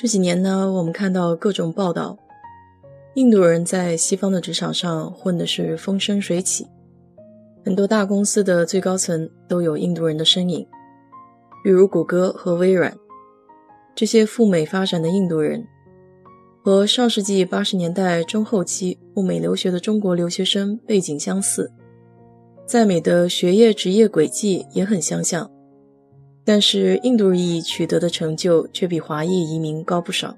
这几年呢，我们看到各种报道，印度人在西方的职场上混的是风生水起，很多大公司的最高层都有印度人的身影，比如谷歌和微软。这些赴美发展的印度人，和上世纪八十年代中后期赴美留学的中国留学生背景相似，在美的学业职业轨迹也很相像。但是印度裔取得的成就却比华裔移民高不少，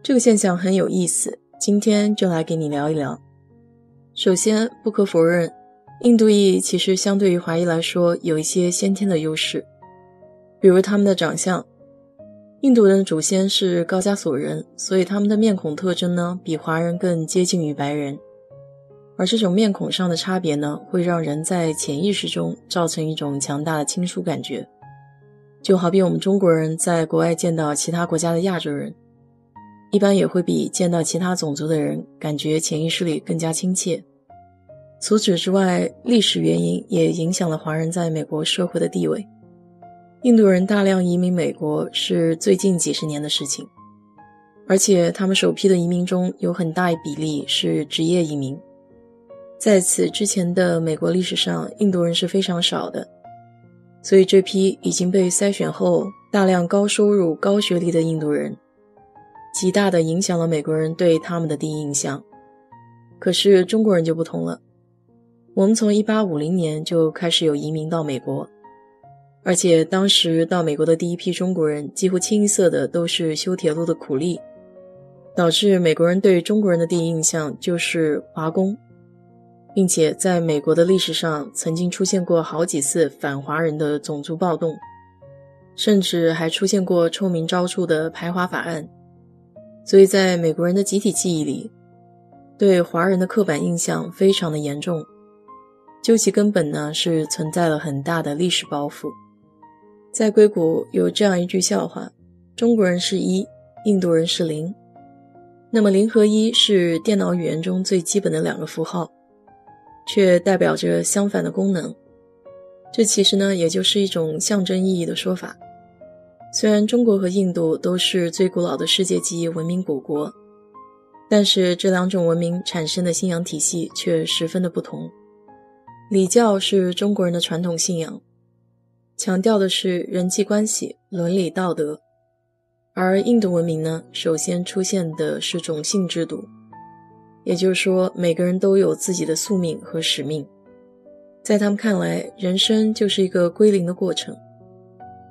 这个现象很有意思。今天就来给你聊一聊。首先，不可否认，印度裔其实相对于华裔来说有一些先天的优势，比如他们的长相。印度人的祖先是高加索人，所以他们的面孔特征呢比华人更接近于白人，而这种面孔上的差别呢，会让人在潜意识中造成一种强大的亲疏感觉。就好比我们中国人在国外见到其他国家的亚洲人，一般也会比见到其他种族的人感觉潜意识里更加亲切。除此之外，历史原因也影响了华人在美国社会的地位。印度人大量移民美国是最近几十年的事情，而且他们首批的移民中有很大一比例是职业移民。在此之前的美国历史上，印度人是非常少的。所以这批已经被筛选后大量高收入、高学历的印度人，极大的影响了美国人对他们的第一印象。可是中国人就不同了，我们从1850年就开始有移民到美国，而且当时到美国的第一批中国人几乎清一色的都是修铁路的苦力，导致美国人对中国人的第一印象就是华工。并且在美国的历史上，曾经出现过好几次反华人的种族暴动，甚至还出现过臭名昭著的排华法案。所以在美国人的集体记忆里，对华人的刻板印象非常的严重。究其根本呢，是存在了很大的历史包袱。在硅谷有这样一句笑话：中国人是一，印度人是零。那么零和一是电脑语言中最基本的两个符号。却代表着相反的功能，这其实呢，也就是一种象征意义的说法。虽然中国和印度都是最古老的世界级文明古国，但是这两种文明产生的信仰体系却十分的不同。礼教是中国人的传统信仰，强调的是人际关系、伦理道德，而印度文明呢，首先出现的是种姓制度。也就是说，每个人都有自己的宿命和使命，在他们看来，人生就是一个归零的过程。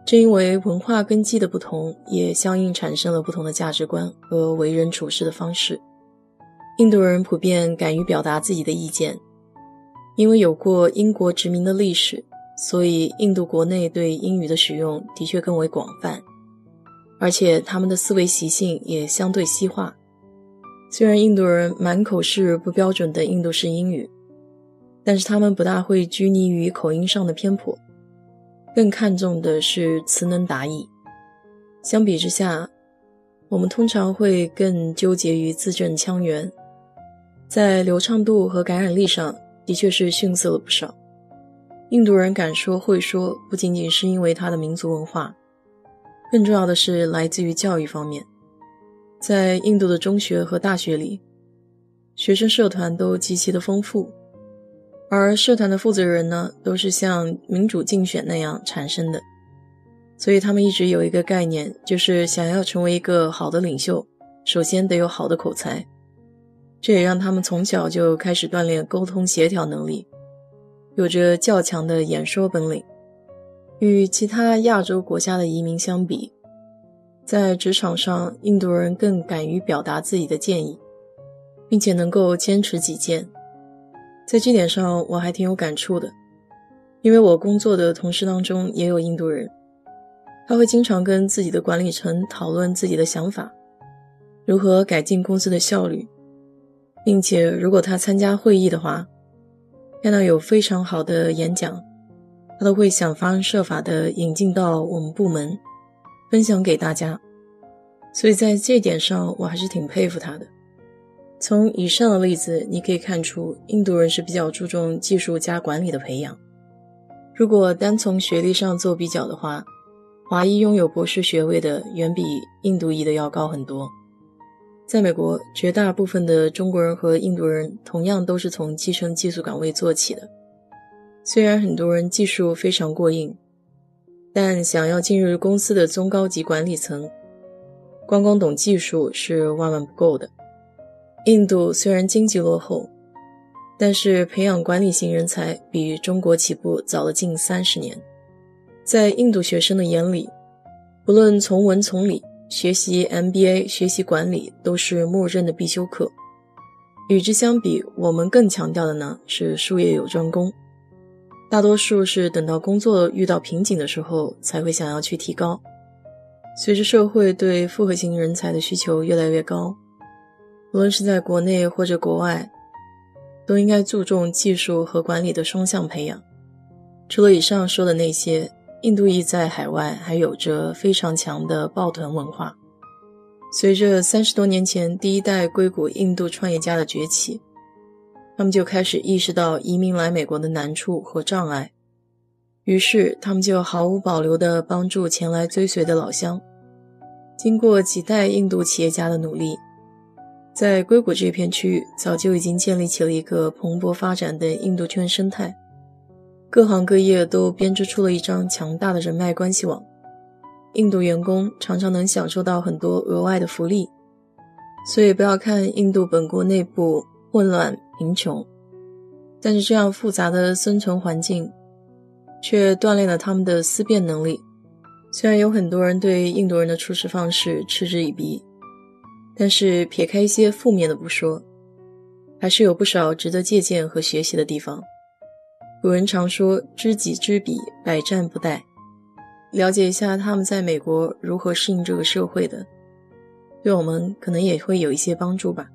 正因为文化根基的不同，也相应产生了不同的价值观和为人处事的方式。印度人普遍敢于表达自己的意见，因为有过英国殖民的历史，所以印度国内对英语的使用的确更为广泛，而且他们的思维习性也相对西化。虽然印度人满口是不标准的印度式英语，但是他们不大会拘泥于口音上的偏颇，更看重的是词能达意。相比之下，我们通常会更纠结于字正腔圆，在流畅度和感染力上的确是逊色了不少。印度人敢说会说，不仅仅是因为他的民族文化，更重要的是来自于教育方面。在印度的中学和大学里，学生社团都极其的丰富，而社团的负责人呢，都是像民主竞选那样产生的。所以他们一直有一个概念，就是想要成为一个好的领袖，首先得有好的口才。这也让他们从小就开始锻炼沟通协调能力，有着较强的演说本领。与其他亚洲国家的移民相比，在职场上，印度人更敢于表达自己的建议，并且能够坚持己见。在这点上，我还挺有感触的，因为我工作的同事当中也有印度人。他会经常跟自己的管理层讨论自己的想法，如何改进公司的效率，并且如果他参加会议的话，看到有非常好的演讲，他都会想方设法的引进到我们部门，分享给大家。所以在这点上，我还是挺佩服他的。从以上的例子，你可以看出印度人是比较注重技术加管理的培养。如果单从学历上做比较的话，华裔拥有博士学位的远比印度裔的要高很多。在美国，绝大部分的中国人和印度人同样都是从基层技术岗位做起的。虽然很多人技术非常过硬，但想要进入公司的中高级管理层，光光懂技术是万万不够的。印度虽然经济落后，但是培养管理型人才比中国起步早了近三十年。在印度学生的眼里，不论从文从理，学习 MBA、学习管理都是默认的必修课。与之相比，我们更强调的呢是术业有专攻。大多数是等到工作遇到瓶颈的时候，才会想要去提高。随着社会对复合型人才的需求越来越高，无论是在国内或者国外，都应该注重技术和管理的双向培养。除了以上说的那些。印度裔在海外还有着非常强的抱团文化。随着三十多年前第一代硅谷印度创业家的崛起，他们就开始意识到移民来美国的难处和障碍，于是他们就毫无保留地帮助前来追随的老乡。经过几代印度企业家的努力，在硅谷这片区域早就已经建立起了一个蓬勃发展的印度圈生态。各行各业都编织出了一张强大的人脉关系网，印度员工常常能享受到很多额外的福利。所以不要看印度本国内部混乱贫穷，但是这样复杂的生存环境，却锻炼了他们的思辨能力。虽然有很多人对印度人的处事方式嗤之以鼻，但是撇开一些负面的不说，还是有不少值得借鉴和学习的地方。古人常说“知己知彼，百战不殆”。了解一下他们在美国如何适应这个社会的，对我们可能也会有一些帮助吧。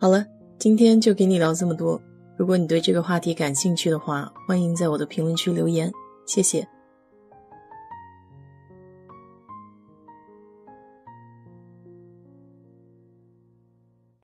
好了，今天就给你聊这么多。如果你对这个话题感兴趣的话，欢迎在我的评论区留言，谢谢。